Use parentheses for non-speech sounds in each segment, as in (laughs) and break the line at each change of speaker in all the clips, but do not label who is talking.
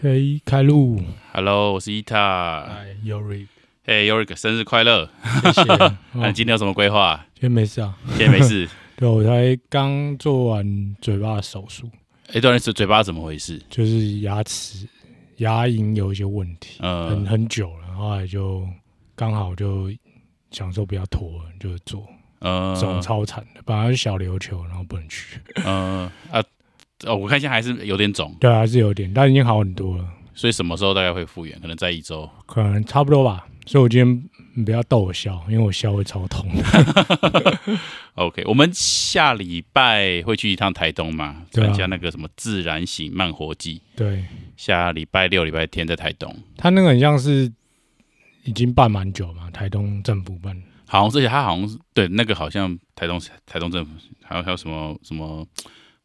OK，开路。
Hello，我是伊塔。
哎，Yuri，
嘿 y o r i k 生日快乐！
谢谢。(laughs)
那、
哦
你今天有什么规划？
今天没事啊，
今天没事。(laughs)
对我才刚做完嘴巴的手术，
哎，对了，是嘴巴怎么回事？
就是牙齿牙龈有一些问题，很
嗯，
很久了，后来就刚好就想说不要拖了，就做，
嗯
这种超惨的，本来是小琉球，然后不能去，
嗯啊，哦，我看现在还是有点肿，
对，还是有点，但已经好很多了，
所以什么时候大概会复原？可能在一周。
可能差不多吧。所以我今天你不要逗我笑，因为我笑会超痛的。(laughs)
OK，我们下礼拜会去一趟台东嘛，
对啊
参加那个什么自然醒慢活季。
对
下礼拜六、礼拜天在台东，
他那个很像是已经办蛮久嘛，台东政府办。
好像而且他好像是对那个好像台东台东政府还有还有什么什么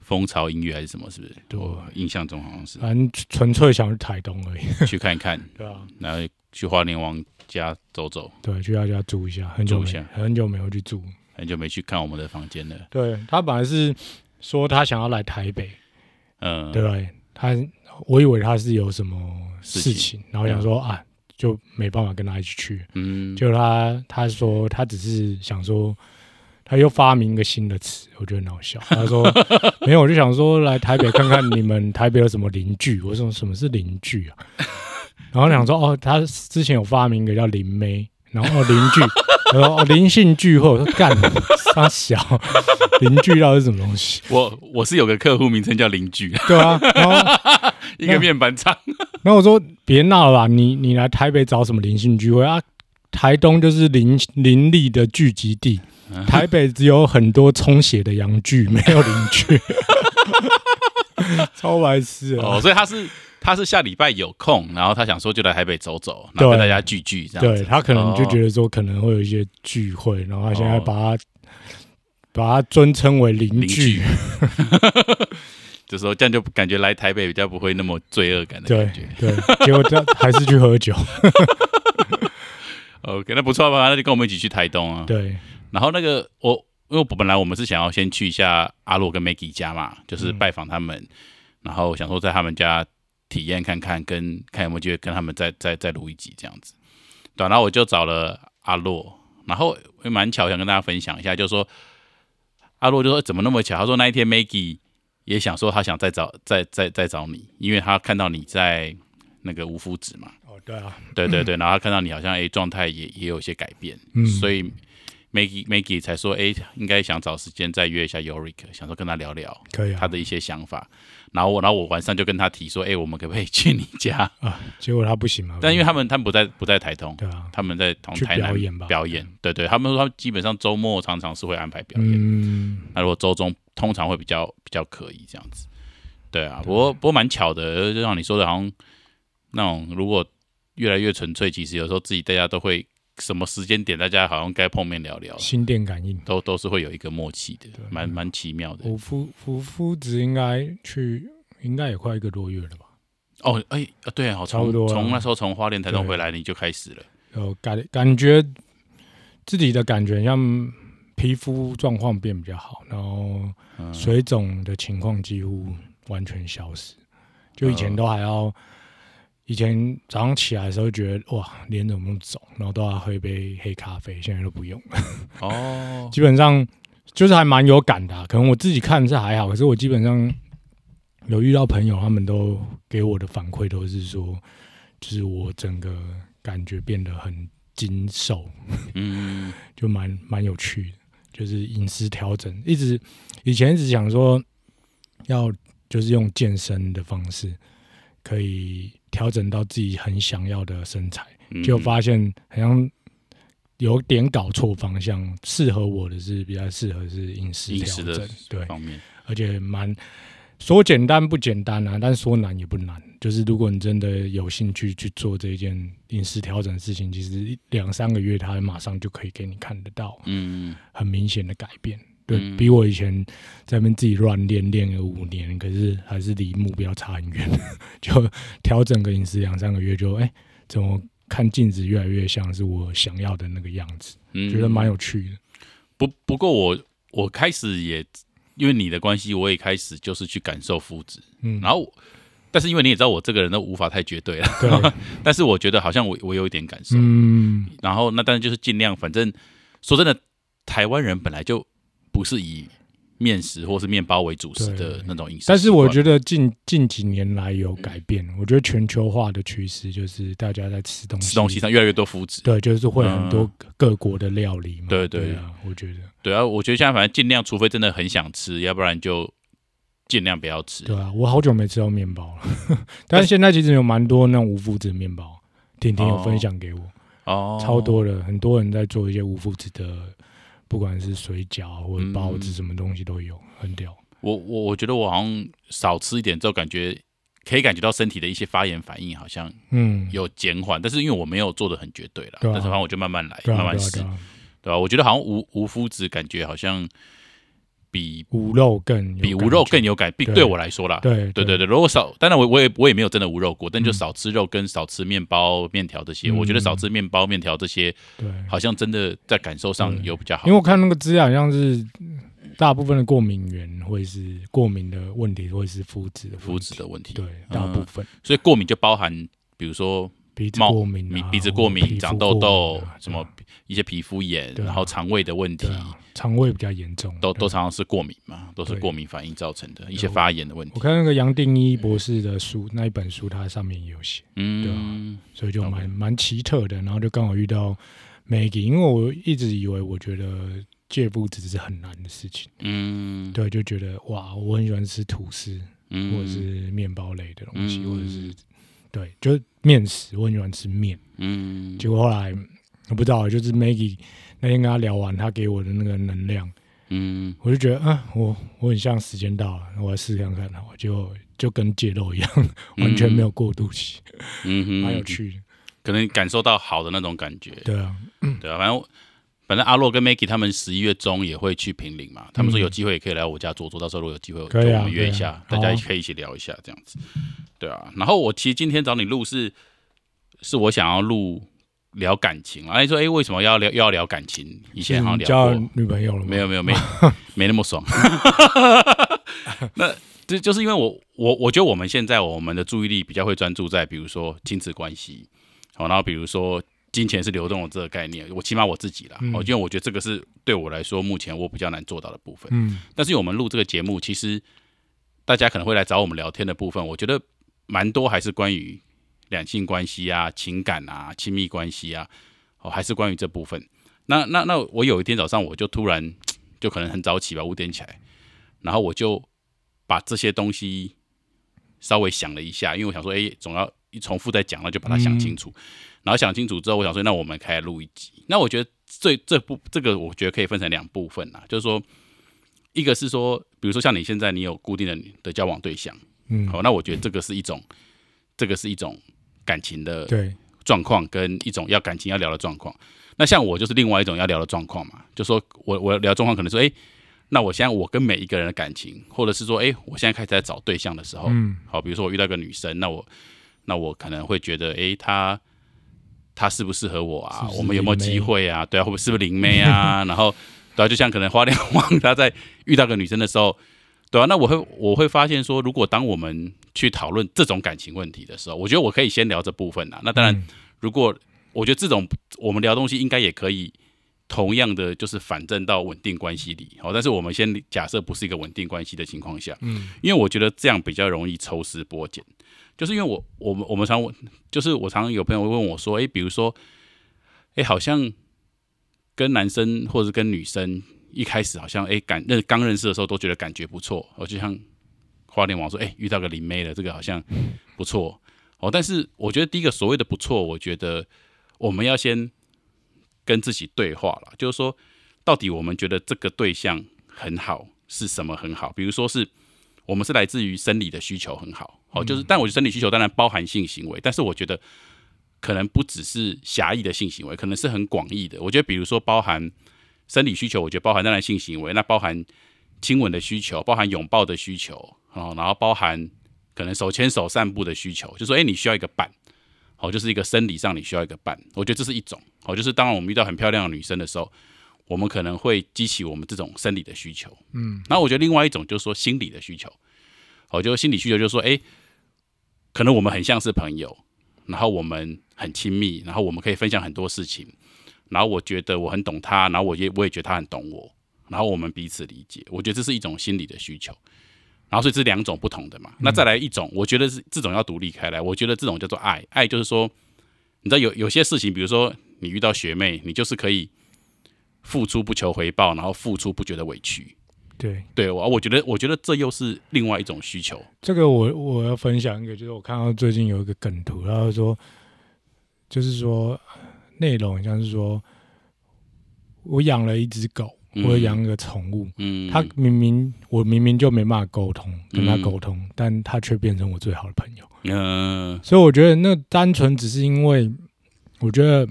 蜂巢音乐还是什么，是不是？
对
我印象中好像是
反正纯粹想去台东而已。(laughs)
去看一看，(laughs)
对啊，
然后去花莲王家走走，
对，去他家住一下，很久很久没有去住。
很久没去看我们的房间了。
对他本来是说他想要来台北，
嗯，
对？他我以为他是有什么
事情
事情，然后想说啊，就没办法跟他一起去。
嗯，
就他他说他只是想说，他又发明一个新的词，我觉得很好笑。(laughs) 他说没有，我就想说来台北看看你们台北有什么邻居。我说什么是邻居啊？(laughs) 然后想说哦，他之前有发明一个叫林妹，然后哦邻居，(laughs) 他说哦灵性聚会，我说干他小，邻居到底是什么东西？
我我是有个客户名称叫邻居，
对啊，然后
一个面板厂。
然后我说别闹了吧，你你来台北找什么灵性聚会啊？台东就是林林立的聚集地，(laughs) 台北只有很多充血的洋剧，没有邻居，(laughs) 超白痴
哦，所以他是他是下礼拜有空，然后他想说就来台北走走，然后跟大家聚聚这样子。
对他可能就觉
得
得说可能会有一些聚会，然后他现在
哦
把他、把他尊称为邻
邻
居
居，，(laughs) 就说这样就感觉来台北比较不会那么罪恶感的
对
感觉。
对，结果他还是去喝酒
，OK，那不错吧？那就跟我们一起去台东啊。
对
然后那个我，因为我本来我们是想要先去一下阿洛跟 Maggie 家嘛，就是
嗯
拜访他们，然后想说在他们家体验看看，跟看有没有机会跟他们再再再录一集这样子。对啊、然后我就找了阿洛，然后也蛮巧，想跟大家分享一下，就是说阿洛就说怎么那么巧？他说那一天 Maggie 也想说他想再找再再再找你，因为他看到你在那个无夫子嘛，
哦对啊，
对对对，然后他看到你好像诶状态也也有一些改变，
嗯
所以 Maggie Maggie 才说哎应该想找时间再约一下 Yorick，想说跟他聊聊
可以啊
他的一些想法。然后我然后我晚上就跟他提说，哎，我们可不可以去你家？(laughs)
啊，结果他不行嘛，
但因为他们他们不在不在台东，
对啊，
他们在
同
台南
表演吧
表演，对对，他们说他们基本上周末常常是会安排表演，
嗯，
那如果周中通常会比较比较可以这样子。对啊，不过不过蛮巧的，就像你说的，好像那种如果越来越纯粹，其实有时候自己大家都会什么时间点，大家好像该碰面聊聊，
心电感应。
都都是会有一个默契的，蛮蛮奇妙的。
我夫夫夫子应该去，应该也快一个多月了吧？
哦，哎、啊对啊，
差不多啊
从从那时候从花莲台东回来，你就开始了。
有感感觉自己的感觉像皮肤状况变比较好，然后
嗯，
水肿的情况几乎完全消失。就以前
嗯
都还要，以前早上起来的时候觉得哇脸怎么那么肿，然后都要喝一杯黑咖啡，现在都不用了，
哦，(laughs)
基本上就是还蛮有感的啊、可能我自己看是还好，可是我基本上有遇到朋友，他们都给我的反馈都是说，就是我整个感觉变得很精瘦，
嗯。(laughs)
就蛮蛮有趣的。就是饮食调整，一直以前一直想说要就是用健身的方式，可以调整到自己很想要的身材，
嗯，
结果发现好像有点搞错方向。适合我的是比较适合是饮食调整，对，
方面，
而且蛮说简单不简单啊，但说难也不难。就是如果你真的有兴趣去做这件饮食调整的事情，其实两三个月，它马上就可以给你看得到
嗯
很明显的改变。对、
嗯。
比我以前在那边自己乱练练了五年，可是还是离目标差很远。(laughs) 就调整个饮食两三个月就，哎，怎么看镜子越来越像是我想要的那个样子，
嗯，
觉得蛮有趣的。
不不过我我开始也因为你的关系，我也开始就是去感受肤质，
嗯，
然后但是因为你也知道我这个人都无法太绝对了，
对，(laughs)
但是我觉得好像我我有一点感受，
嗯，
然后那当然就是尽量，反正说真的，台湾人本来就不是以面食或是面包为主食的那种饮食，
但是我觉得近近几年来有改变，我觉得全球化的趋势就是大家在吃东西，
吃东西上越来越多麸质，
对，就是会很多各国的料理嘛，
对对。
对啊，我觉得。
对啊，我觉得现在反正尽量，除非真的很想吃，要不然就尽量不要吃。
对啊，我好久没吃到面包了，(laughs) 但是现在其实有蛮多那种无麸质面包，婷婷有分享给我，
哦，
超多的，很多人在做一些无麸质的，不管是水饺或者包子，
嗯。
什么东西都有，很屌。
我我我觉得我好像少吃一点之后，感觉可以感觉到身体的一些发炎反应好像
嗯，
有减缓，但是因为我没有做的很绝对啦，
对啊。
但是反正我就慢慢来，
啊，
慢慢试，
对
吧、我觉得好像无无麸质感觉好像比
无肉更
比无肉更有感，比
对
对我来说啦，
对
对对。对，如果少，当然我我也我也没有真的无肉过，但就
嗯。
少吃肉跟少吃面包、面条这些，
嗯
我觉得少吃面包、面条这些，
对，
好像真的在感受上有比较好。
因为。我看那个资料，好像是大部分的过敏源会是过敏的问题，会是肤质的
肤质的问题，
对，大部分。
所以过敏就包含，比如说
鼻子过敏啊，
鼻鼻子过敏、长痘痘
啊，
什么一些皮肤炎，
啊。
然后肠胃的问题，
啊，肠胃比较严重，
都都常常是过敏嘛，都是过敏反应造成的一些发炎的问题。
我。看那个杨定一博士的书，那一本书，它上面也有写，
嗯，对
所以就蛮蛮奇特的。然后就刚好遇到 Maggie，因为我一直以为我觉得戒麸质是很难的事情，
嗯，
对，就觉得哇，我很喜欢吃吐司
嗯，
或者是面包类的东西，
嗯。
或者是对，就是面食，我很喜欢吃面。
嗯，
结果后来我不知道，就是 Maggie 那天跟他聊完，他给我的那个能量，
嗯
我就觉得啊，我我很像时间到了，我来试看看好了，结果就跟戒肉一样，(laughs) 完全没有过渡期，
嗯哼，
蛮有趣的。
可能感受到好的那种感觉，
对啊，
对啊，反正反正阿洛跟 Maggie 他们十一月中也会去平陵嘛，他们说有机会也可以来我家坐坐，到时候如果有机会，我们约一下大家可以一起聊一下这样子，对啊。然后我其实今天找你录是，是我想要录聊感情啊，你说哎，为什么要聊又要聊感情？以前好像聊
交
过，
女朋友了吗？
没有没有没 (laughs) 没那么爽。那这就是因为我我我觉得我们现在我们的注意力比较会专注在比如说亲子关系，好，然后比如说金钱是流动的这个概念，我起码我自己啦，因为我觉得这个是对我来说目前我比较难做到的部分。
嗯
但是我们录这个节目，其实大家可能会来找我们聊天的部分，我觉得蛮多还是关于两性关系啊、情感啊、亲密关系啊，哦，还是关于这部分。那那那我有一天早上我就突然就可能很早起吧，五点起来，然后我就把这些东西稍微想了一下，因为我想说，哎、总要一重复再讲，了就把它想清楚。然后想清楚之后，我想说，那我们开始录一集。那我觉得这这部这个，我觉得可以分成两部分啊，就是说，一个是说，比如说像你现在你有固定的的交往对象，
嗯，
好，那我觉得这个是一种，这个是一种感情的
对，
状况，跟一种要感情要聊的状况。那像我就是另外一种要聊的状况嘛，就说我我聊状况可能说，哎、那我现在我跟每一个人的感情，或者是说，哎、我现在开始在找对象的时候，
嗯
好，比如说我遇到一个女生，那我那我可能会觉得，诶，他他适不适合我啊？
是是
我们有没有机会啊？对啊，会不会是不是灵妹啊？(laughs) 然后对啊，就像可能花莲王他在遇到个女生的时候，对啊，那我会我会发现说，如果当我们去讨论这种感情问题的时候，我觉得我可以先聊这部分啊。那当然，
嗯
如果我觉得这种我们聊东西应该也可以。同样的就是反正到稳定关系里，好，但是我们先假设不是一个稳定关系的情况下，
嗯
因为我觉得这样比较容易抽丝剥茧，就是因为我我们我们常就是我常常有朋友会问我说，诶，比如说，诶，好像跟男生或者跟女生一开始好像诶感认刚认识的时候都觉得感觉不错，哦，就像花莲网说，诶，遇到个灵妹了，这个好像不错哦，但是我觉得第一个所谓的不错，我觉得我们要先跟自己对话了，就是说，到底我们觉得这个对象很好是什么很好？比如说是我们是来自于生理的需求很好，好、就是，但我觉得生理需求当然包含性行为，但是我觉得可能不只是狭义的性行为，可能是很广义的。我觉得比如说包含生理需求，我觉得包含当然性行为，那包含亲吻的需求，包含拥抱的需求，哦，然后包含可能手牵手散步的需求，就说，哎，你需要一个伴。哦，就是一个生理上你需要一个伴，我觉得这是一种。哦，就是当我们遇到很漂亮的女生的时候，我们可能会激起我们这种生理的需求。
嗯，
那我觉得另外一种就是说心理的需求。好，就是心理需求，就是说，哎、可能我们很像是朋友，然后我们很亲密，然后我们可以分享很多事情，然后我觉得我很懂他，然后我也我也觉得他很懂我，然后我们彼此理解，我觉得这是一种心理的需求。然后所以这两种不同的嘛，那再来一种，我觉得是这种要独立开来，我觉得这种叫做爱，爱就是说，你知道有有些事情，比如说你遇到学妹，你就是可以付出不求回报，然后付出不觉得委屈。
对，
对我我觉得我觉得这又是另外一种需求。
这个我我要分享一个，就是我看到最近有一个梗图，然后说，就是说内容像是说，我养了一只狗，
嗯
我养了个宠物，
嗯，
它明明我明明就没办法沟通，跟它
嗯
沟通，但它却变成我最好的朋友。
嗯
所以我觉得那单纯只是因为，我觉得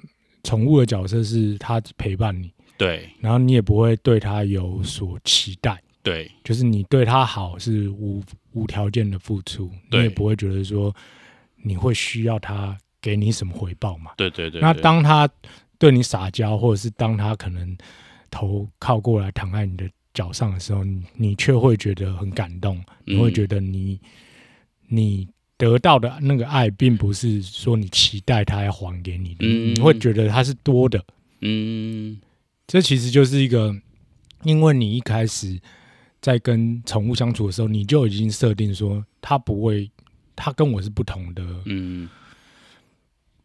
宠物的角色是它陪伴你，
对。
然后你也不会对他有所期待，
对。
就是你对他好是无无条件的付出，你也不会觉得说你会需要他给你什么回报嘛。
对对对，
那当他对你撒娇，或者是当他可能头靠过来躺在你的脚上的时候，你你却会觉得很感动，你会觉
得
得你你得到的那个爱，并不是说你期待他要还给你的，
嗯。
你会觉得他是多的。
嗯
这其实就是一个，因为你一开始在跟宠物相处的时候，你就已经设定说，它不会，它跟我是不同的，
嗯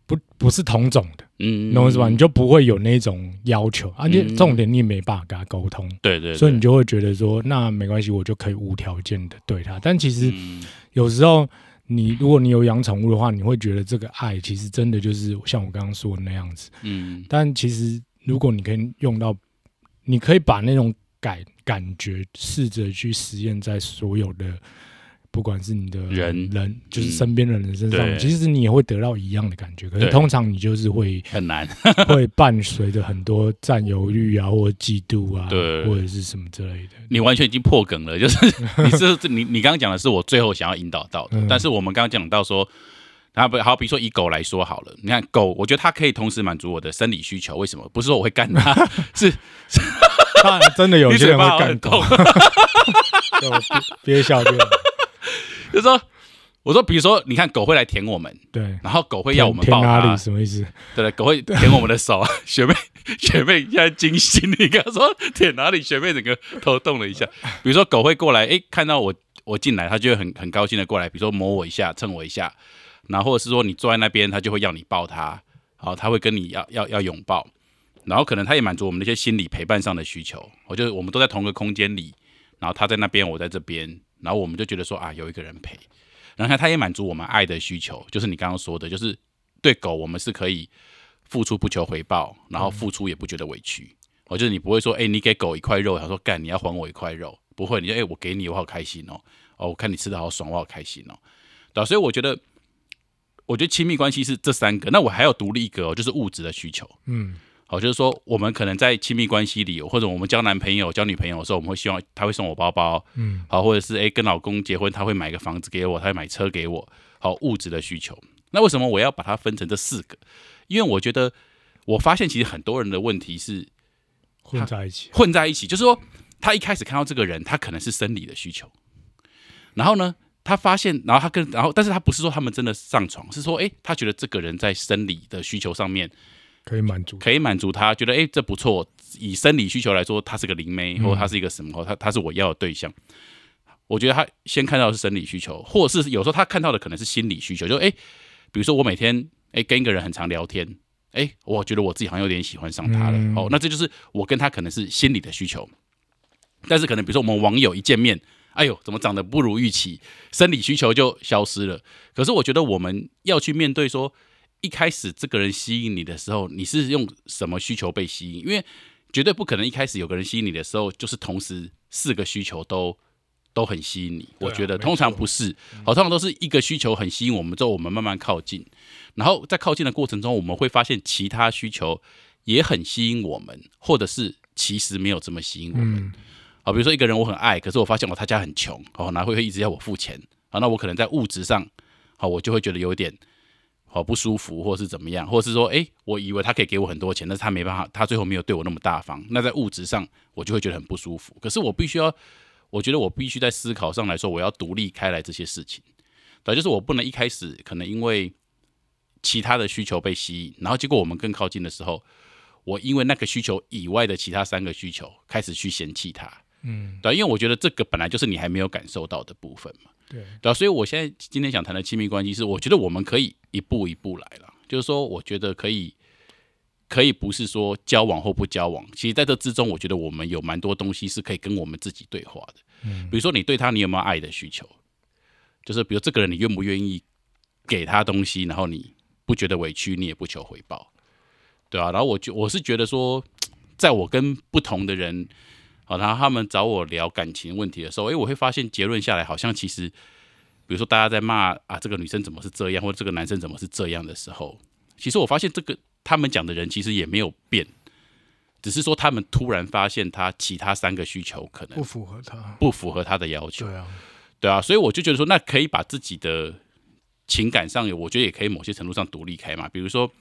不不是同种的，
嗯，
懂我意思吧？你就不会有那种要求，而且
嗯
重点你也没办法跟他沟通，
对对，
所以你
就
就会觉得说，那没关系，我就可以无条件的对他。但其实
嗯
有时候，你如果你有养宠物的话，你会觉得这个爱其实真的就是像我刚刚说的那样子。
嗯
但其实如果你可以用到，你可以把那种感感觉试着去实验在所有的。不管是你的
人
人，就是
嗯
身边的人身上，
对
其实你也会得到一样的感觉。可是通常你就是会
很难，(laughs)
会伴随着很多占有欲啊，或者嫉妒啊，
对
或者是什么之类的。
你完全已经破梗了，就是 (laughs) 你是这你你刚刚讲的是我最后想要引导到的，
嗯
但是我们刚刚讲到说，然后不好比说以狗来说好了，你看狗，我觉得它可以同时满足我的生理需求，为什么？不是说我会干它，是
当然，真的有
你
些人会干狗
痛，，(laughs)
就憋憋笑 (laughs) 就
就说，我说比如说，你看狗会来舔我们，
对。
然后狗会要我们抱
哪里，什么意思？
对对，狗会舔我们的手啊。学妹，学妹现在惊醒，你刚刚说舔哪里？学妹整个头动了一下。比如说狗会过来，哎，看到我我进来，它就会很很高兴的过来，比如说摸我一下，蹭我一下，然后或者是说你坐在那边，它就会要你抱它，好，它会跟你要要要拥抱，然后可能它也满足我们那些心理陪伴上的需求。我就我们都在同个空间里，然后它在那边，我在这边，然后我们就觉得说啊，有一个人陪。然后它也满足我们爱的需求，就是你刚刚说的，就是对狗我们是可以付出不求回报，然后付出也不觉得委屈。我、就是你不会说，哎、你给狗一块肉，他说干你要还我一块肉，不会，你就哎、我给你，我好开心哦，哦，我看你吃的好爽，我好开心哦，对、所以我觉得，我觉得亲密关系是这三个，那我还有独立一个哦，就是物质的需求。
嗯，
好，就是说我们可能在亲密关系里，或者我们交男朋友、交女朋友的时候，我们会希望他会送我包包，
嗯，
好，或者是诶跟老公结婚，他会买个房子给我，他会买车给我，好物质的需求。那为什么我要把它分成这四个？因为我觉得我发现其实很多人的问题是
混在一起。
混在一起，就是说他一开始看到这个人，他可能是生理的需求，然后呢，他发现，然后他跟，然后但是他不是说他们真的上床，是说诶，他觉得这个人在生理的需求上面
可以满足。
可以满足他，觉得诶这不错。以生理需求来说，他是个灵妹，
嗯
或者他是一个什么，或他他是我要的对象。我觉得他先看到的是生理需求，或者是有时候他看到的可能是心理需求，就诶，比如说我每天哎跟一个人很常聊天，诶，我觉得我自己好像有点喜欢上他了。
嗯
哦，那这就是我跟他可能是心理的需求。但是可能比如说我们网友一见面，哎呦，怎么长得不如预期，生理需求就消失了。可是我觉得我们要去面对说，一开始这个人吸引你的时候，你是用什么需求被吸引？因为绝对不可能一开始有个人吸引你的时候，就是同时四个需求都都很吸引你。
啊
我觉得通常不是，好，通常都是一个需求很吸引我们之后，我们慢慢靠近，然后在靠近的过程中，我们会发现其他需求也很吸引我们，或者是其实没有这么吸引我们。
嗯，
好，比如说一个人我很爱，可是我发现我他家很穷，哦，然后会一直要我付钱，好，那我可能在物质上，好，我就会觉得有点好不舒服，或是怎么样，或是说，诶，我以为他可以给我很多钱，但是他没办法，他最后没有对我那么大方，那在物质上我就会觉得很不舒服。可是我必须要，我觉得我必须在思考上来说，我要独立开来这些事情。对，就是我不能一开始可能因为其他的需求被吸引，然后结果我们更靠近的时候，我因为那个需求以外的其他三个需求开始去嫌弃他。
嗯，
对，因为我觉得这个本来就是你还没有感受到的部分嘛。
对，
对啊，所以我现在今天想谈的亲密关系是，我觉得我们可以一步一步来了，就是说，我觉得可以，可以不是说交往或不交往，其实在这之中，我觉得我们有蛮多东西是可以跟我们自己对话的。
嗯
比如说，你对他，你有没有爱的需求？就是比如这个人，你愿不愿意给他东西，然后你不觉得委屈，你也不求回报，对啊。然后我觉我是觉得说，在我跟不同的人。好，然后他们找我聊感情问题的时候，诶，我会发现结论下来，好像其实，比如说大家在骂啊，这个女生怎么是这样，或者这个男生怎么是这样的时候，其实我发现这个他们讲的人其实也没有变，只是说他们突然发现他其他三个需求可能
不符合他。
不符合他的要求，
对啊，
对啊，所以我就觉得说，那可以把自己的情感上，我觉得也可以某些程度上独立开嘛，比如说。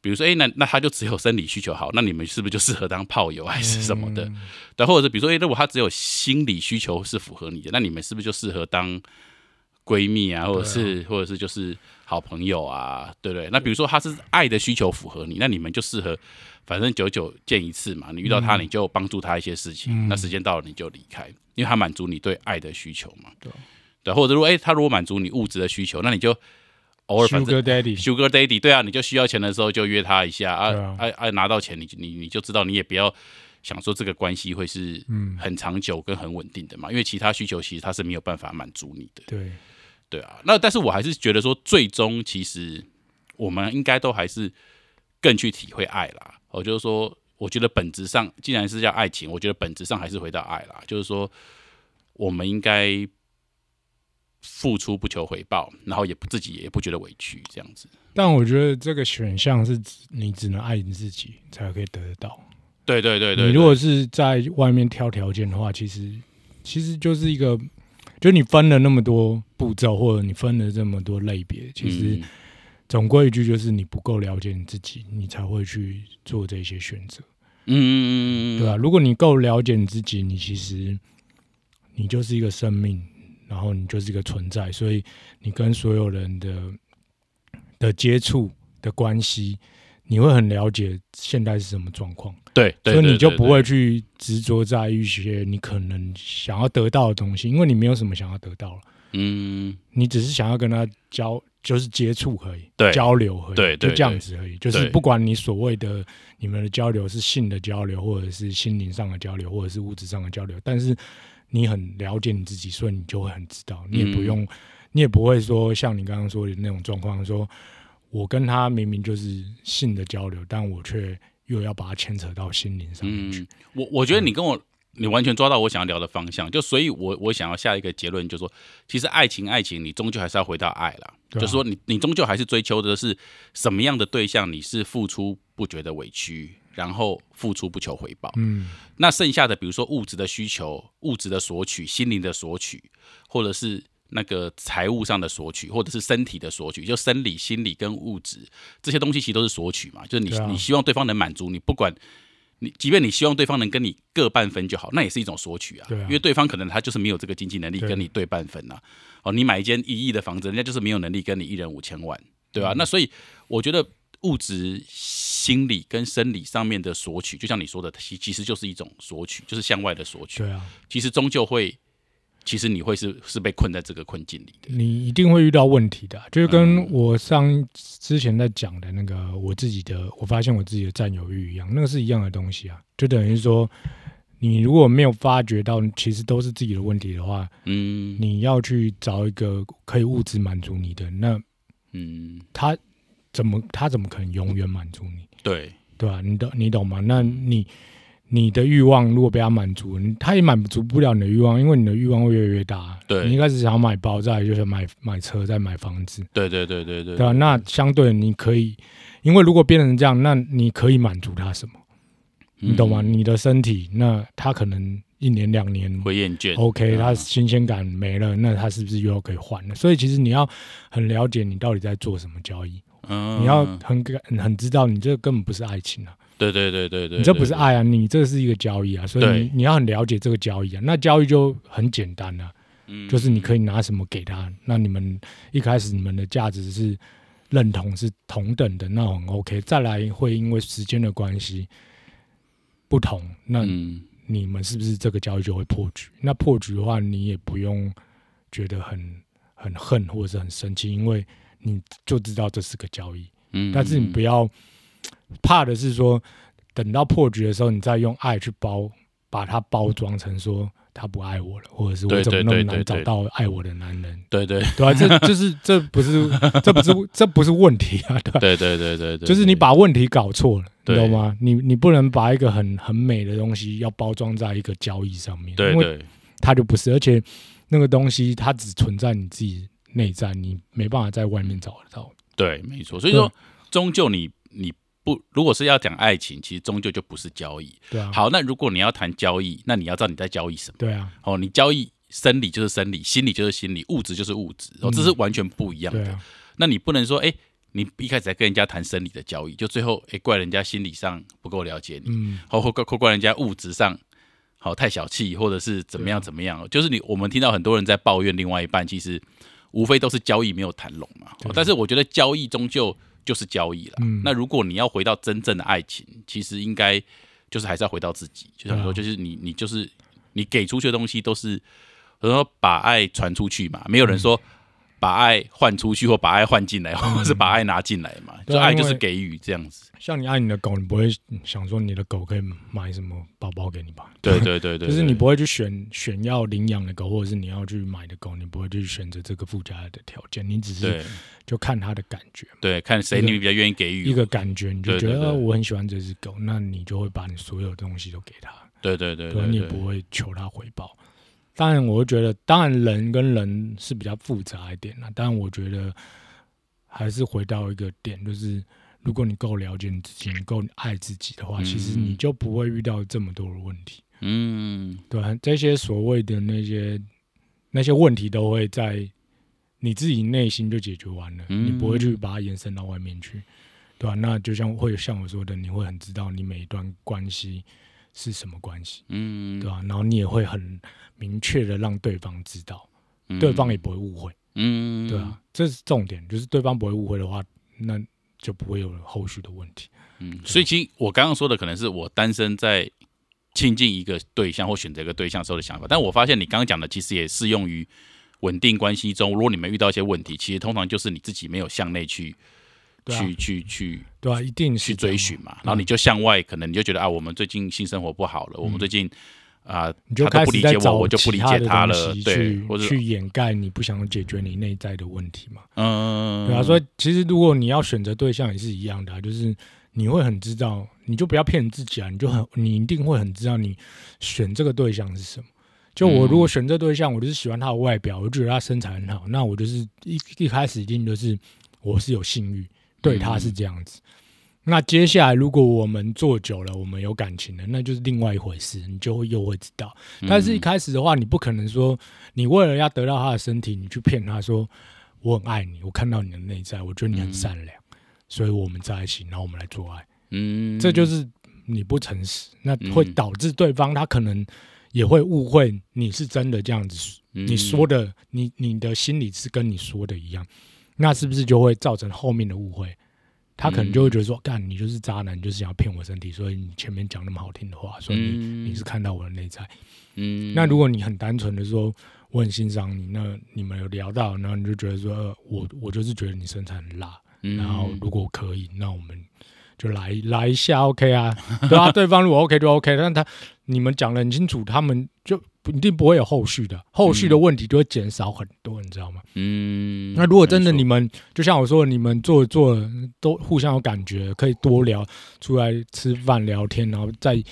比如说，哎，那那他就只有生理需求好，那你们是不是就适合当炮友还是什么的？
嗯
对，或者是比如说，哎，如果他只有心理需求是符合你的，那你们是不是就适合当闺蜜啊，或者是、或者是就是好朋友啊，对不对？那比如说他是爱的需求符合你，那你们就适合，反正久久见一次嘛，你遇到他
嗯
你就帮助他一些事情，
嗯
那时间到了你就离开，因为他满足你对爱的需求嘛。
对
对，或者如果哎他如果满足你物质的需求，那你就偶尔反正
Sugar
Daddy，Sugar Daddy，对啊，你就需要钱的时候就约他一下啊
哎哎
啊啊！拿到钱你你你就知道，你也不要想说这个关系会是
嗯
很长久跟很稳定的嘛，因为其他需求其实他是没有办法满足你的，
对，
对啊。那但是我还是觉得说，最终其实我们应该都还是更去体会爱啦。我就是说，我觉得本质上既然是叫爱情，我觉得本质上还是回到爱啦，就是说我们应该。付出不求回报，然后也不自己也不觉得委屈，这样子。
但我觉得这个选项是指你只能爱你自己才可以得得到。
对对对对
你如果是在外面挑条件的话，其实其实就是一个，就你分了那么多步骤，或者你分了这么多类别，其实
嗯
总归一句就是你不够了解你自己，你才会去做这些选择，
嗯，
对吧、如果你够了解你自己，你其实你就是一个生命，然后你就是一个存在，所以你跟所有人的的接触的关系，你会很了解现在是什么状况。
对对，
所以你就不会。去执着在一些你可能想要得到的东西，因为你没有什么想要得到了，
嗯，
你只是想要跟他交，就是接触而已，
对
交流而已，就这样子而已。就是不管你所谓的你们的交流是性的交流，或者是心灵上的交流，或者是物质上的交流，但是你很了解你自己，所以你就会很知道，你也不
嗯
用，你也不会说像你刚刚说的那种状况，说我跟他明明就是性的交流，但我却又要把它牵扯到心灵上面去。
嗯，我我觉得你跟我，你完全抓到我想要聊的方向，就所以我，我想要下一个结论，就是说，其实爱情，爱情，你终究还是要回到爱
了，啊。
就是说你，你终究还是追求的是什么样的对象，你是付出不觉得委屈，然后付出不求回报。
嗯，
那剩下的，比如说物质的需求、物质的索取、心灵的索取，或者是那个财务上的索取，或者是身体的索取，就生理、心理跟物质这些东西，其实都是索取嘛。就是你、
啊
你希望对方能满足你，不管你，即便你希望对方能跟你各半分就好，那也是一种索取啊。因为对方可能他就是没有这个经济能力跟你对半分呐、哦，你买一间一亿的房子，人家就是没有能力跟你一人五千万，对
嗯
吧、那所以我觉得物质、心理跟生理上面的索取，就像你说的，其其实就是一种索取，就是向外的索取。
对啊，
其实终究会，其实你会是是被困在这个困境里的。
你一定会遇到问题的啊，就是
嗯。
跟我上之前在讲的那个我自己的，我发现我自己的占有欲一样，那个是一样的东西啊，就等于说，你如果没有发觉到其实都是自己的问题的话，
嗯。
你要去找一个可以物质满足你的，那
嗯，
他怎么他怎么可能永远满足你？
对，
对吧、你懂你懂吗？那你你的欲望如果被他满足，他也满足不了你的欲望，因为你的欲望会越来越大。
对
你一开始想要买包，再来就是买买车，再买房子，
对对对对对
对吧、那相对你可以，因为如果变成这样，那你可以满足他什么？你懂吗？
嗯
你的身体，那他可能一年两年
会厌倦。
OK，
嗯
他新鲜感没了，那他是不是又要可以换了？所以其实你要很了解你到底在做什么交易，
嗯
你要很感很知道你这个根本不是爱情啊。
对对对对对，
你这不是，爱啊，你这是一个交易啊，所以你你要很了解这个交易啊。那交易就很简单啊，
嗯
就是你可以拿什么给他，那你们一开始你们的价值是认同是同等的，那很 OK。再来会因为时间的关系不同，那
嗯
你们是不是这个交易就会破局？那破局的话，你也不用觉得很很恨或者是很生气，因为你就知道这是个交易。
嗯，
但是你不要怕的是说，等到破局的时候，你再用爱去包，把它包装成说他不爱我了，或者是我怎么那么难找到爱我的男人，
对对。
对啊、这就是这不是这不是这不是问题啊，对吧、
对对对对对，
就是你把问题搞错了，你
对。
懂吗？你你不能把一个很很美的东西要包装在一个交易上面，因为
对对。
它就不是，而且那个东西它只存在你自己内在，你没办法在外面找得到。
对，没错。所以说，终究你你不如果是要讲爱情，其实终究就不是交易。
对啊，
好，那如果你要谈交易，那你要知道你在交易什么。
对啊，
哦，你交易生理就是生理，心理就是心理，物质就是物质，哦，这是完全不一样的。那你不能说，哎、你一开始在跟人家谈生理的交易，就最后哎、怪人家心理上不够了解你，
嗯，
或或怪或怪人家物质上好太小气，或者是怎么样怎么样，就是你我们听到很多人在抱怨另外一半，其实无非都是交易没有谈拢嘛。但是我觉得交易终究就是交易了。
嗯
那如果你要回到真正的爱情，其实应该就是还是要回到自己，就像说，就是你你就是你给出去的东西都是，然后把爱传出去嘛，没有人说。把爱换出去，或把爱换进来，或者是把爱拿进来嘛？就爱就是给予这样子。
像你爱你的狗，你不会想说你的狗可以买什么包包给你吧？
对对对 (laughs) 对，
就是你不会去选选要领养的狗，或者是你要去买的狗，你不会去选择这个附加的条件，你只是就看它的感觉，
对，看谁你比较愿意给予
一个感觉，你就觉得我很喜欢这只狗，那你就会把你所有的东西都给它，
对对对
对，
对，
你也不会求它回报。当然，我会觉得，当然人跟人是比较复杂一点啦。但我觉得还是回到一个点，就是如果你够了解你自己，你够爱自己的话，
嗯
其实你就不会遇到这么多的问题。
嗯，
对啊，这些所谓的那些那些问题都会在你自己内心就解决完了，
嗯
你不会去把它延伸到外面去，对吧、那就像会像我说的，你会很知道你每一段关系是什么关系，
嗯，
对吧、然后你也会很明确的让对方知道，
嗯。
对方也不会误会，
嗯，
对啊，这是重点，就是对方不会误会的话，那就不会有后续的问题。
嗯，所以其实我刚刚说的可能是我单身在亲近一个对象或选择一个对象时候的想法，但我发现你刚刚讲的其实也适用于稳定关系中，如果你们遇到一些问题，其实通常就是你自己没有向内去、去去去
对啊，一定是
去追寻嘛，然后你就向外，可能你就觉得啊，我们最近性生活不好了，我们最近啊，
你就
他
开
都不理解我，
始在找
我就不理
其他的
解他了，
东西
对，
去
或者
去掩盖你不想解决你内在的问题嘛。
嗯，
对啊，所以其实如果你要选择对象也是一样的、啊，就是你会很知道，你就不要骗自己啊，你就很你一定会很知道你选这个对象是什么。就我如果选这对象，我就是喜欢他的外表，我就觉得他身材很好，那我就是一一开始一定就是我是有性欲，对他是这样子。那接下来如果我们做久了，我们有感情了，那就是另外一回事，你就会又会知道。但是一开始的话，你不可能说你为了要得到他的身体，你去骗他说我很爱你，我看到你的内在，我觉得你很善良，所以我们在一起，然后我们来做爱，
嗯，
这就是你不诚实，那
嗯。
会导致对方他可能也会误会你是真的这样子，
嗯。
你说的，你你的心里是跟你说的一样，那是不是就会造成后面的误会？他可能就会觉得说，干你就是渣男，你就是想要骗我身体，所以你前面讲那么好听的话，所以你、
嗯。
你是看到我的内在。
嗯，
那如果你很单纯的说我很欣赏你，那你们有聊到，然后你就觉得说，呃我我就是觉得你身材很辣，
嗯。
然后如果可以，那我们就来来一下，OK 啊，对啊，(laughs) 对方如果 OK 就 OK，但他你们讲的很清楚，他们就不一定不会有后续的，后续的问题就会减少很多，你知道吗？
嗯，
那如果真的你们就像我说的，你们做做都互相有感觉，可以多聊出来吃饭聊天，然后再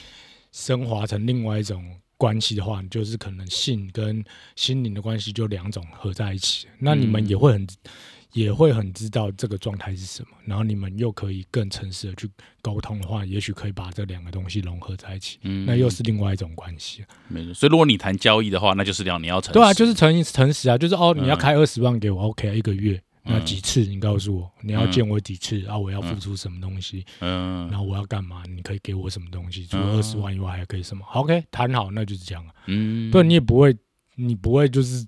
升华成另外一种关系的话，就是可能性跟心灵的关系就两种合在一起，那你们
嗯
也会很。也会很知道这个状态是什么，然后你们又可以更诚实的去沟通的话，也许可以把这两个东西融合在一起，
嗯
那又是另外一种关系。
没错。所以如果你谈交易的话，那就是要你要诚实，
对啊，就是诚诚实啊，就是哦，你要
嗯
开二十万给我，OK，一个月，那
嗯
几次你告诉我，你要
嗯
见我几次啊？我要付出什么东西，
嗯
然后我要干嘛？你可以给我什么东西？除了
嗯
二十万以外，还可以什么好？OK，谈好，那就是这样啊。
嗯，
不然你也不会，你不会就是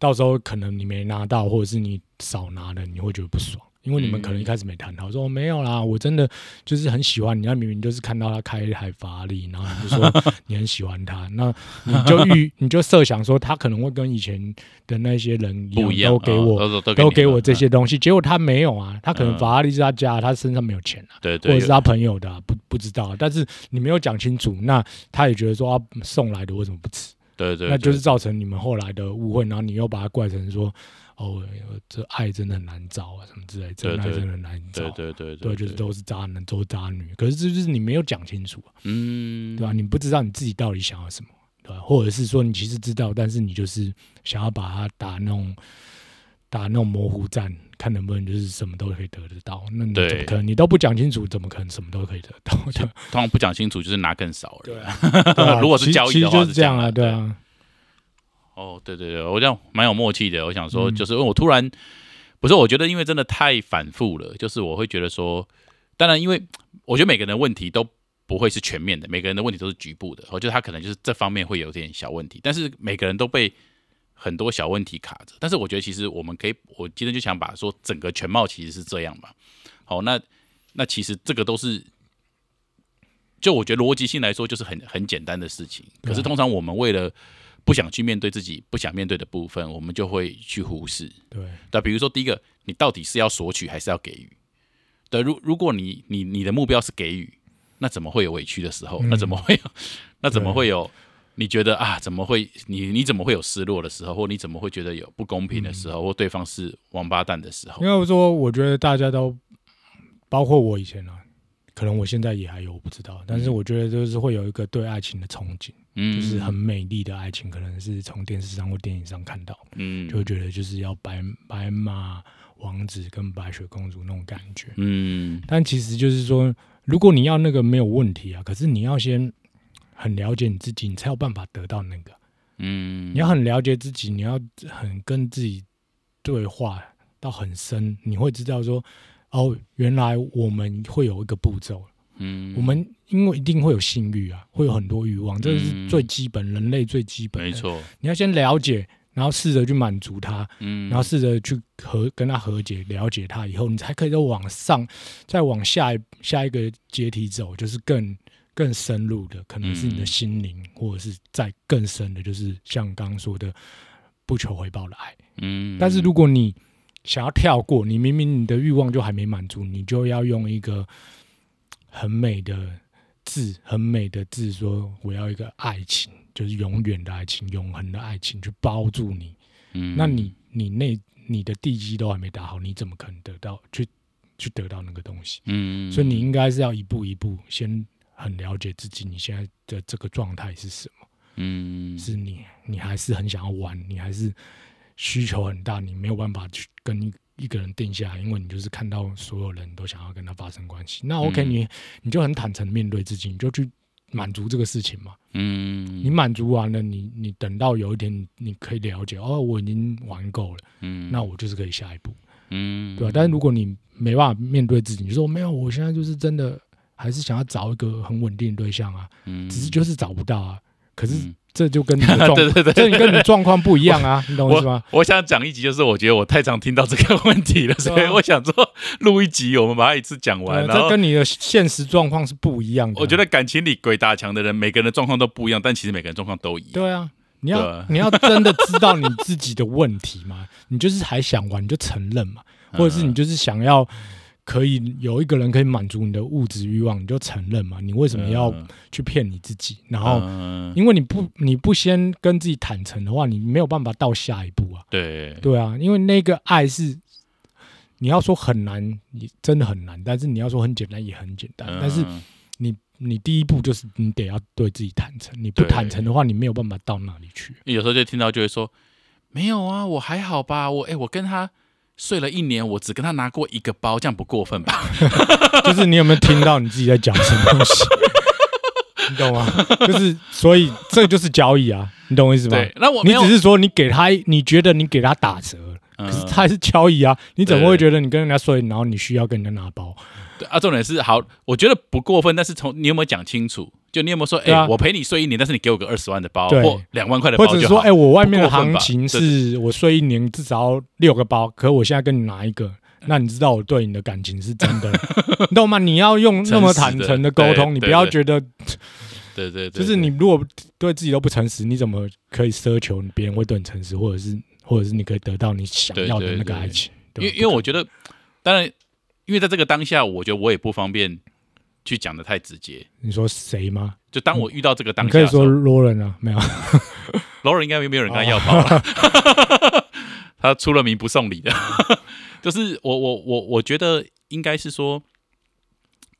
到时候可能你没拿到，或者是你少拿了，你会觉得不爽。因为你们可能一开始没谈好，说没有啦，我真的就是很喜欢你。那明明就是看到他开一台法拉利，然后你就说 (laughs) 你很喜欢他，那你就预 (laughs) 你就设想说他可能会跟以前的那些人
不一样，
都给我
哦都
都给我这
嗯
些东西，结果他没有啊，他可能
嗯
法拉利是他家，他身上没有钱啊，
对对，
或者是他朋友的啊、不不知道，但是你没有讲清楚，那他也觉得说啊送来的为什么不吃？
对对，
那就是造成你们后来的误会，然后你又把它怪成说哦这爱真的很难找啊什么之类，真爱真的很难找。
对对对
对，就是都是渣男，都是渣女。可是这就是你没有讲清楚啊，
嗯，
对吧、你不知道你自己到底想要什么，对吧、或者是说你其实知道，但是你就是想要把它打那种打那种模糊战，看能不能就是什么都可以得得到。那你怎么可能？你都不讲清楚，怎么可能什么都可以得到？(laughs)
通常不讲清楚就是拿更少。(laughs)
对啊，对啊
如果是
其其实
交易的话
就是这样啊，
是这样啊
对啊，
哦，对对对，我这样蛮有默契的。我想说，
嗯
就是因为我突然不是，我觉得因为真的太反复了，就是我会觉得说，当然，因为我觉得每个人的问题都不会是全面的，每个人的问题都是局部的。我觉得他可能就是这方面会有点小问题，但是每个人都被很多小问题卡着。但是我觉得其实我们可以，我今天就想把说整个全貌其实是这样吧。好，那那其实这个都是。就我觉得逻辑性来说，就是很很简单的事情。可是通常我们为了不想去面对自己不想面对的部分，我们就会去忽视。
对
那，比如说第一个，你到底是要索取还是要给予？对，如如果你你你的目标是给予，那怎么会有委屈的时候？
嗯
那怎么会有？那怎么会有？(laughs) 你觉得啊，怎么会？你你怎么会有失落的时候，或你怎么会觉得有不公平的时候，或对方是王八蛋的时候
因？为说，我觉得大家都，包括我以前啊，可能我现在也还有我不知道，但是我觉得就是会有一个对爱情的憧憬，
嗯，
就是很美丽的爱情，可能是从电视上或电影上看到，
嗯，
就会觉得就是要白白马王子跟白雪公主那种感觉。
嗯。
但其实就是说，如果你要那个没有问题啊，可是你要先很了解你自己，你才有办法得到那个。
嗯，
你要很了解自己，你要很跟自己对话到很深，你会知道说，哦，原来我们会有一个步骤，
嗯，
我们因为一定会有性欲啊，会有很多欲望，这是最基本，人类最基本的。
没，错，
你要先了解，然后试着去满足它，
嗯，
然后试着去和跟他和解，了解他以后，你才可以再往上，再往下一下一个阶梯走，就是更更深入的，可能是你的
嗯。
心灵，或者是再更深的，就是像刚刚说的不求回报的爱。
嗯，
但是如果你想要跳过，你明明你的欲望就还没满足，你就要用一个很美的字，很美的字说我要一个爱情，就是永远的爱情、永恒的爱情去包住你。
嗯，
那你你那你的地基都还没打好，你怎么可能得到去去得到那个东西？
嗯，
所以你应该是要一步一步先很了解自己，你现在的这个状态是什么？
嗯
是你你还是很想要玩，你还是需求很大，你没有办法去跟一一个人定下来，因为你就是看到所有人都想要跟他发生关系。那 OK，、
嗯
你你就很坦诚地面对自己，你就去满足这个事情嘛。
嗯，
你满足完了，你你等到有一天你你可以了解，哦，我已经玩够了，
嗯，
那我就是可以下一步，
嗯，
对吧、但是如果你没办法面对自己，你说没有，我现在就是真的还是想要找一个很稳定的对象啊，
嗯，
只是就是找不到啊。可是
嗯
这就跟你的状，(laughs)
对对对
这跟你状况不一样啊，你懂我意思吗？
我想讲一集，就是我觉得我太常听到这个问题了，所以我想说录一集，我们把它一次讲完。
这跟你的现实状况是不一样的啊。
我觉得感情里鬼打墙的人，每个人的状况都不一样，但其实每个人状况都一样。
对啊，你要你要真的知道你自己的问题吗，你就是还想玩，你就承认嘛，(laughs) 或者是你就是想要可以有一个人可以满足你的物质欲望，你就承认嘛。你为什么要
嗯
去骗你自己？然后，
嗯
因为你不你不先跟自己坦诚的话，你没有办法到下一步啊。
对
对啊，因为那个爱是你要说很难，你真的很难；但是你要说很简单，也很简单。但是
嗯
你你第一步就是你得要对自己坦诚，你不坦诚的话，你没有办法到那里去。
有时候就听到就会说，没有啊，我还好吧，我哎、我跟他睡了一年，我只跟他拿过一个包，这样不过分吧？(laughs)
就是你有没有听到你自己在讲什么东西？(laughs) 你懂吗？就是所以这就是交易啊，你懂我意思吗？
对，那我
你只是说你给他，你觉得你给他打折
可
是他还是交易啊，你怎么会觉得你跟人家睡，然后你需要跟人家拿包？
对啊，重点是好，我觉得不过分，但是从你有没有讲清楚？就你有没有说，哎、我陪你睡一年，但是你给我个二十万的包或两万块的包
或者说。哎、我外面的行情是我睡一年至少要六个包，可我现在跟你拿一个，那你知道我对你的感情是真的，(laughs) 你懂吗？你要用那么坦诚的沟通，你不要觉得
对对对，
就是你如果对自己都不诚实，你怎么可以奢求别人会对你诚实，或者是或者是你可以得到你想要的那个爱情？
对，因为因为我觉得，当然，因为在这个当下，我觉得我也不方便去讲的太直接。
你说谁吗？
就当我遇到这个当
你可以说罗人啊，没有，
罗人应该没有人跟他要包了，(laughs) 他出了名不送礼的。(laughs) 就是我我我我觉得应该是说，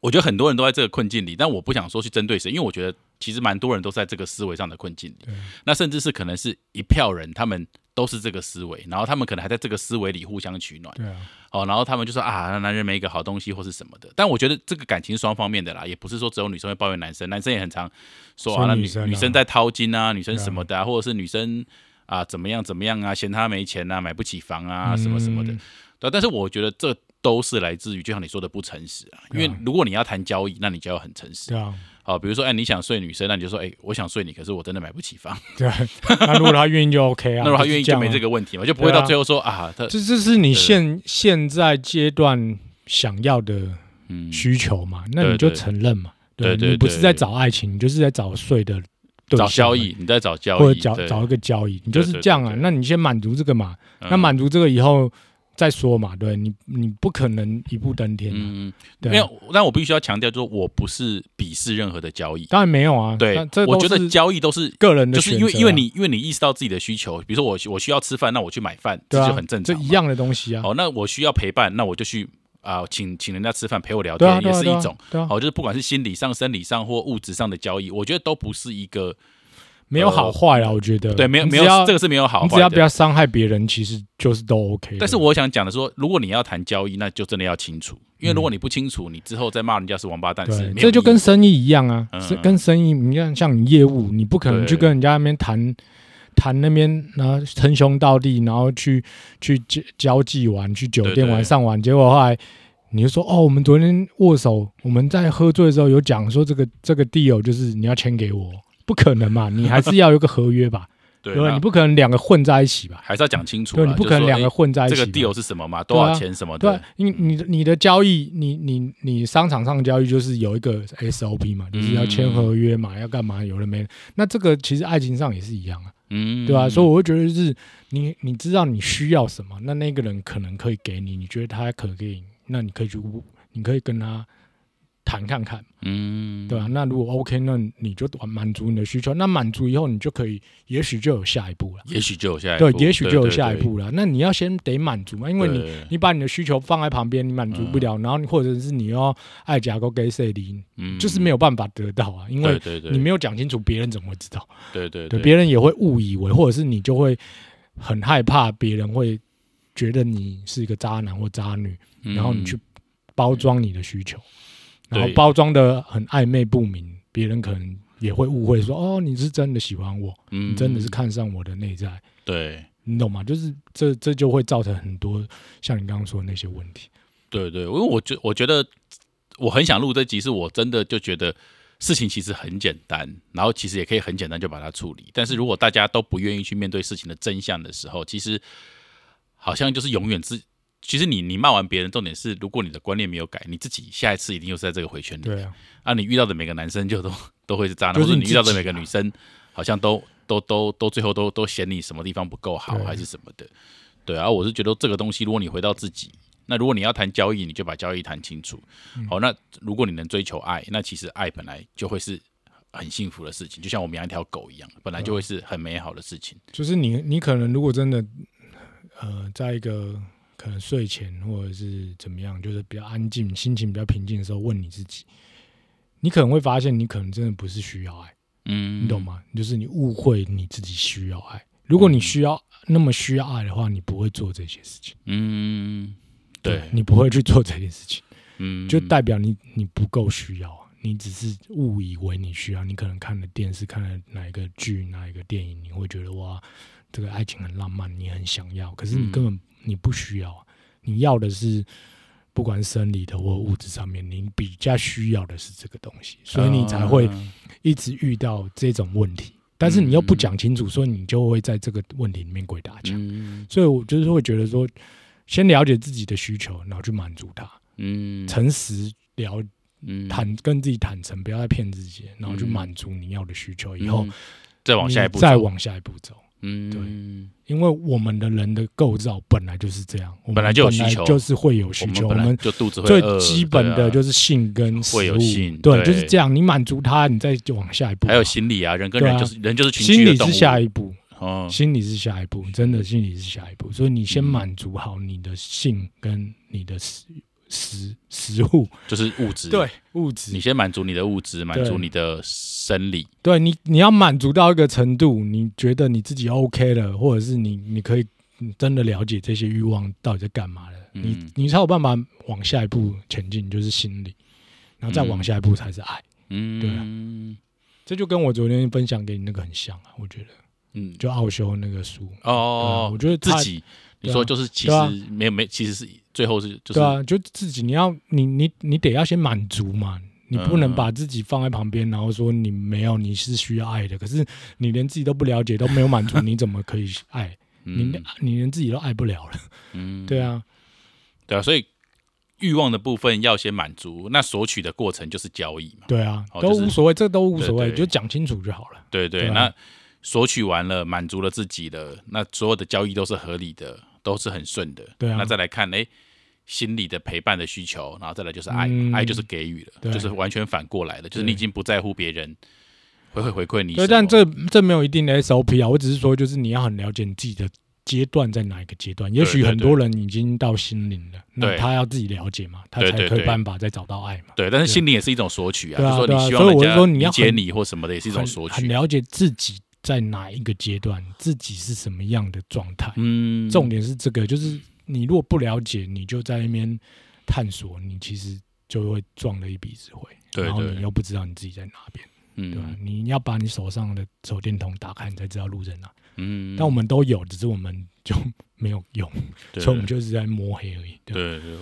我觉得很多人都在这个困境里，但我不想说去针对谁，因为我觉得其实蛮多人都在这个思维上的困境里。那甚至是可能是一票人，他们都是这个思维，然后他们可能还在这个思维里互相取暖。
对啊，
哦，然后他们就说啊，男人没一个好东西或是什么的。但我觉得这个感情双方面的啦，也不是说只有女生会抱怨男生，男生也很常说啊，那女
女生
在掏金啊，女生什么的啊，或者是女生啊怎么样怎么样啊，嫌他没钱啊，买不起房啊，什么什么的。
嗯
对啊，但是我觉得这都是来自于就像你说的不诚实啊，因为如果你要谈交易，那你就要很诚实。
对啊，
好，比如说哎，你想睡女生，那你就说哎，我想睡你，可是我真的买不起房。
对啊。(laughs) 那如果他愿意就 OK 啊，(laughs)
那如果他愿意就没这
个。
问题嘛，就不会到最后说啊，他
这这是你现现在阶段想要的
嗯
需求嘛？那你就承认嘛。
对对
你不是在找爱情，你就是在找睡的对
找交易，你在找交易，
或者找找一个交易，你就是这样啊那你先满足这个嘛，那
嗯
满足这个以后再说嘛。对你，你不可能一步登天啊。
嗯，没有，但我必须要强调，就是我不是鄙视任何的交易。
当然没有啊。
对
这，
我觉得交易都是，
个人的
就是因为因为你因为你意识到自己的需求，比如说我我需要吃饭，那我去买饭，这就很正常。
这一。样的东西啊。
哦，那我需要陪伴，那我就去啊，请请人家吃饭陪我聊天，也是一种。
对啊，
哦，就是不管是心理上、生理上或物质上的交易，我觉得都不是一个
没有好坏啦，我觉得。
对，没有没有这个是没有好
你只要。不要伤害别人，其实就是都 OK。
但是我想讲的说，如果你要谈交易，那就真的要清楚，因为如果你不清楚，你之后再骂人家是王八蛋
对，这就跟生意一样啊，
嗯
是跟生意，你看像你业务，你不可能去跟人家那边谈谈那边，然后称兄道弟，然后去去交交际玩，去酒店玩上玩，结果后来你就说哦，我们昨天握手，我们在喝醉的时候有讲说这个这个 deal 就是你要签给我，不可能嘛，(laughs) 你还是要有个合约吧，(laughs)
对？
你不可能两个混在一起吧？
还是要讲清楚。
对，你不可能两个混在一起吧。
deal 是什么嘛？多少钱什么
对
的？，
因为你的你的交易，你你你商场上的交易就是有一个 SOP 嘛，就是要签合约嘛，要干嘛，有了没了？那这个其实爱情上也是一样啊，
嗯，
对吧、所以我会觉得是你你知道你需要什么，那那个人可能可以给你，你觉得他可给你，那你可以去，你可以跟他谈看看，
嗯，
对吧、那如果 OK，那你就满足你的需求，那满足以后你就可以，也许就有下一步了。
也许就有下一步。
对
步，，
也许就有下一。步了。那你要先得满足嘛，因为你你把你的需求放在旁边，你满足不了，然后你或者是你要爱假勾给谁离，
嗯。
就是没有办法得到啊，因为你没有讲清楚，别人怎么会知道？对，
对对。对，
别人也会误以为，或者是你就会很害怕别人会觉得你是一个渣男或渣女，
嗯。
然后你去包装你的需求，然后包装的很暧昧不明，别人可能也会误会说，哦，你是真的喜欢我，
嗯
你真的是看上我的内在。
对
你懂吗？就是这这就会造成很多像你刚刚说的那些问题。
对对，因为我觉我觉得我很想录这集，是我真的就觉得事情其实很简单，然后其实也可以很简单就把它处理。但是如果大家都不愿意去面对事情的真相的时候，其实好像就是永远自。其实你你骂完别人，重点是如果你的观念没有改，你自己下一次一定又是在这个回圈里。
对啊，
啊，你遇到的每个男生就都 (laughs) 都会是渣男，
就是
或者你遇到的每个女生好像都 (laughs) 都都都最后都都嫌你什么地方不够好，还是什么的。对啊，我是觉得这个东西，如果你回到自己，那如果你要谈交易，你就把交易谈清楚。
嗯
好，那如果你能追求爱，那其实爱本来就会是很幸福的事情，就像我们养一条狗一样，本来就会是很美好的事情。
就是你你可能如果真的呃，在一个可能睡前或者是怎么样，就是比较安静、心情比较平静的时候，问你自己，你可能会发现你可能真的不是需要爱，
嗯，
你懂？吗？就是你误会你自己需要爱。如果你需要那么需要爱的话，你不会做这些事情。
嗯，对，
你不会去做这件事情。
嗯，
就代表你你不够需要啊，你只是误以为你需要，你可能看了电视，看了哪一个剧，哪一个电影，你会觉得哇，这个爱情很浪漫，你很想要，可是你
嗯
根本、你不需要啊，你要的是不管生理的或物质上面，你比较需要的是这个东西，所以你才会
嗯
一直遇到这种问题。但是你又不讲清楚，所以你就会在这个问题里面鬼打墙。
嗯
所以我就是会觉得说，先了解自己的需求，然后去满足它，
嗯
诚实了
嗯
坦跟自己坦诚，不要再骗自己，然后去
嗯
满足你要的需求，以后
嗯再往下一步
再往下一步走。
嗯对
因为我们的人的构造本来就是这样，我们
本来就有需求
就是会有需求。我
我们本来
们
就肚子会
最基本的就是性跟食物
性
对，就是这样。你满足他，你再就往下一步。
还有心理啊，人跟人就是人就是群
心理是
居的动物
下一步，
哦，
心理是下一步，真的心理是下一步。所以你先
嗯
满足好你的性跟你的食食食物，
就是物质。
对物质。
你，先满足你的物质，满足你的生理。
对你你要满足到一个程度，你觉得你自己 OK 了，或者是你你可以你真的了解这些欲望到底在干嘛了，
嗯。
你你才有办法往下一步前进，就是心理，然后再往
嗯。
下一步才是爱。
嗯，
对啊。这就跟我昨天分享给你那个很像啊，我觉得
嗯，
就奥修那个书，
哦
我，觉得
自己，你说就是其实没有没，其实是最后是就是
对啊，就自己你要你你你得要先满足嘛，你不能
嗯。
把自己放在旁边，然后说你没有你是需要爱的，可是你连自己都不了解，都没有满足，你怎么可以爱？你
嗯。
你连自己都爱不了了，
嗯，(laughs)
对啊，
对啊，所以欲望的部分要先满足，那索取的过程就是交易嘛。
对啊，
哦
都无所谓，这都无所谓，就讲清楚就好了。
对对，那索取完了，满足了自己的，那所有的交易都是合理的，都是很顺的。
对啊
那再来看，哎，心理的陪伴的需求，然后再来就是爱，
嗯
爱就是给予了，
对
就是完全反过来的，就是你已经不在乎别人会会回馈你
对，但这这没有一定的 SOP 啊，我只是说，就是你要很了解你自己的阶段在哪一个阶段。也许很多人已经到心灵了，那
对
他要自己了解嘛，他才可以办法再找到爱嘛。
对，但是心灵也是一种索取啊，就是说你希望人家理解你或什么的，也是一种索取。
很了解自己在哪一个阶段，自己是什么样的状态。
嗯，
重点是这个，就是你如果不了解，你就在那边探索，你其实就会撞了一鼻子灰，
对对
然后你又不知道你自己在哪边，嗯对吧？
嗯
你要把你手上的手电筒打开，你才知道路在哪。
嗯，
但我们都有，只是我们就没有用，(laughs) 所以我们就是在摸黑而已。对吧，
对对，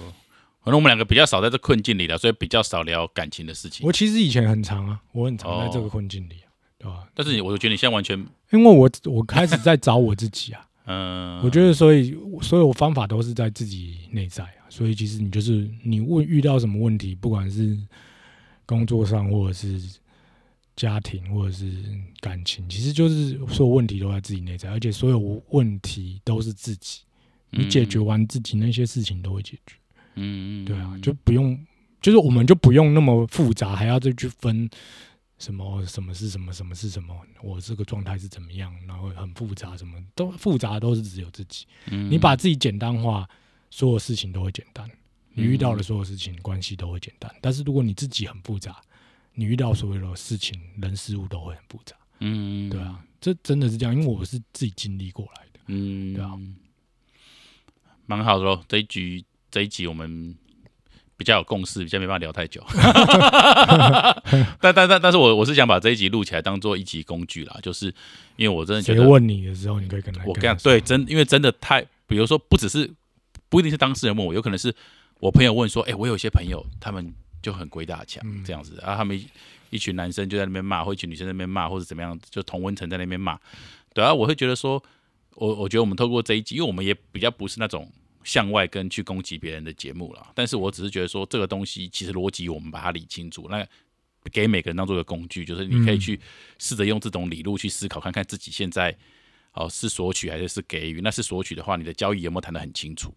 可能我们两个比较少在这困境里了，所以比较少聊感情的事情。
我其实以前很长啊，我很常在这个
哦
困境里啊，对吧？
但是我觉得你现在完全，
因为我我开始在找我自己啊，(laughs)
嗯，
我觉得所以所有方法都是在自己内在啊，所以其实你就是你问遇到什么问题，不管是工作上或者是家庭或者是感情，其实就是所有问题都在自己内在，而且所有问题都是自己，你解决完自己那些事情都会解决。
嗯，嗯，
对啊，就不用，就是我们就不用那么复杂，还要再去分什么什么是什么，什么是什么，我这个状态是怎么样，然后很复杂，什么都复杂都是只有自己。
嗯
你把自己简单化，所有事情都会简单。你遇到的所有事情，关系都会简单。但是如果你自己很复杂，你遇到所有的事情、人事物都会很复杂。
嗯，
对啊，这真的是这样，因为我是自己经历过来的。
嗯，
对啊，
蛮好的喽。这一局这一集我们比较有共识，比较没办法聊太久。(laughs) 但但但但是我我是想把这一集录起来当做一集工具啦，就是因为我真的觉得，
问你的时候，你可以跟他
我跟你讲，
跟他说。
对，真因为真的太，比如说不只是不一定是当事人问我，有可能是我朋友问说，哎、我有一些朋友他们就很鬼打墙
嗯。
这样子，啊，他们一一群男生就在那边骂，或一群女生在那边骂，或者怎么样，就同温层在那边骂，对啊，我会觉得说，我我觉得我们透过这一集，因为我们也比较不是那种向外跟去攻击别人的节目了，但是我只是觉得说，这个东西其实逻辑我们把它理清楚，那给每个人当做一个工具，就是你可以
嗯
去试着用这种理路去思考，看看自己现在哦是索取还是是给予。那是索取的话，你的交易有没有谈得很清楚？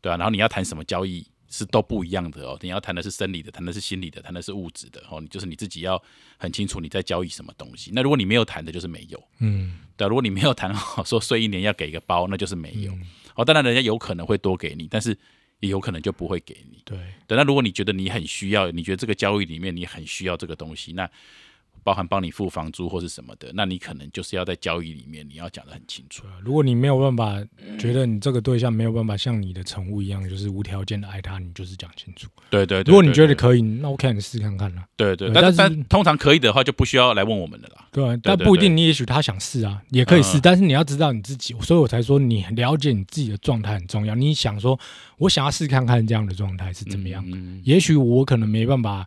对啊，然后你要谈什么交易是都不一样的哦。你要谈的是生理的，谈的是心理的，谈的是物质的哦。你就是你自己要很清楚你在交易什么东西。那如果你没有谈的，就是没有。
嗯，
对啊、如果你没有谈好 (laughs) 说睡一年要给一个包，那就是没有。
嗯
哦，当然人家有可能会多给你，但是也有可能就不会给你。
对，
对，那如果你觉得你很需要，你觉得这个交易里面你很需要这个东西，那包含帮你付房租或是什么的，那你可能就是要在交易里面你要讲的很清楚。
啊如果你没有办法觉得你这个对象没有办法像你的宠物一样，就是无条件的爱他，你就是讲清楚。
对对对，
如果你觉得可以，那 OK，你试看看啦。
对对，但是
对但
通常可以的话就不需要来问我们的啦。
对啊，但不一定，你也许他想试啊，也可以试，
嗯
但是你要知道你自己，所以我才说你了解你自己的状态很重要。你想说，我想要试看看这样的状态是怎么样？
嗯，
也许我可能没办法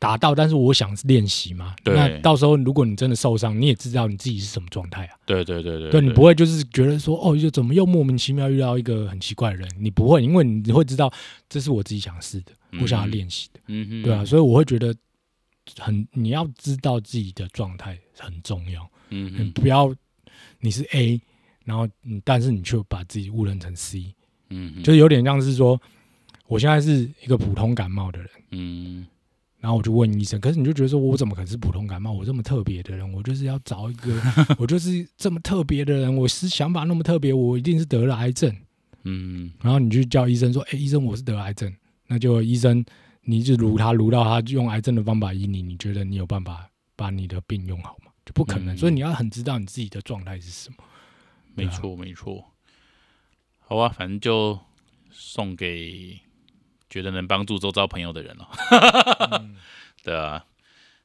达到，但是我想练习嘛。
对
那到时候如果你真的受伤，你也知道你自己是什么状态啊。
对对对对，
对你不会就是觉得说，哦，就怎么又莫名其妙遇到一个很奇怪的人？你不会，因为你会知道这是我自己想试的，我想要练习的，
嗯哼，
对啊，所以我会觉得很，你要知道自己的状态很重要。
嗯哼，
你不要你是 A，然后你但是你却把自己误认成 C，
嗯，
就是有点像是说，我现在是一个普通感冒的人，
嗯
然后我就问医生，可是你就觉得说我怎么可能是普通感冒？我这么特别的人，我就是要找一个，(laughs) 我就是这么特别的人，我是想法那么特别，我一定是得了癌症。
嗯
然后你就叫医生说，哎、医生我是得癌症，那就医生你一直撸他撸到他用癌症的方法医你，你觉得你有办法把你的病用好吗？就不可能，
嗯
所以你要很知道你自己的状态是什么。
没错没错。好啊，反正就送给觉得能帮助周遭朋友的人哦。
嗯 (laughs)
对啊，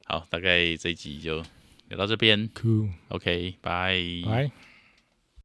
好，大概这一集就聊到这边。Cool，OK，拜。
来。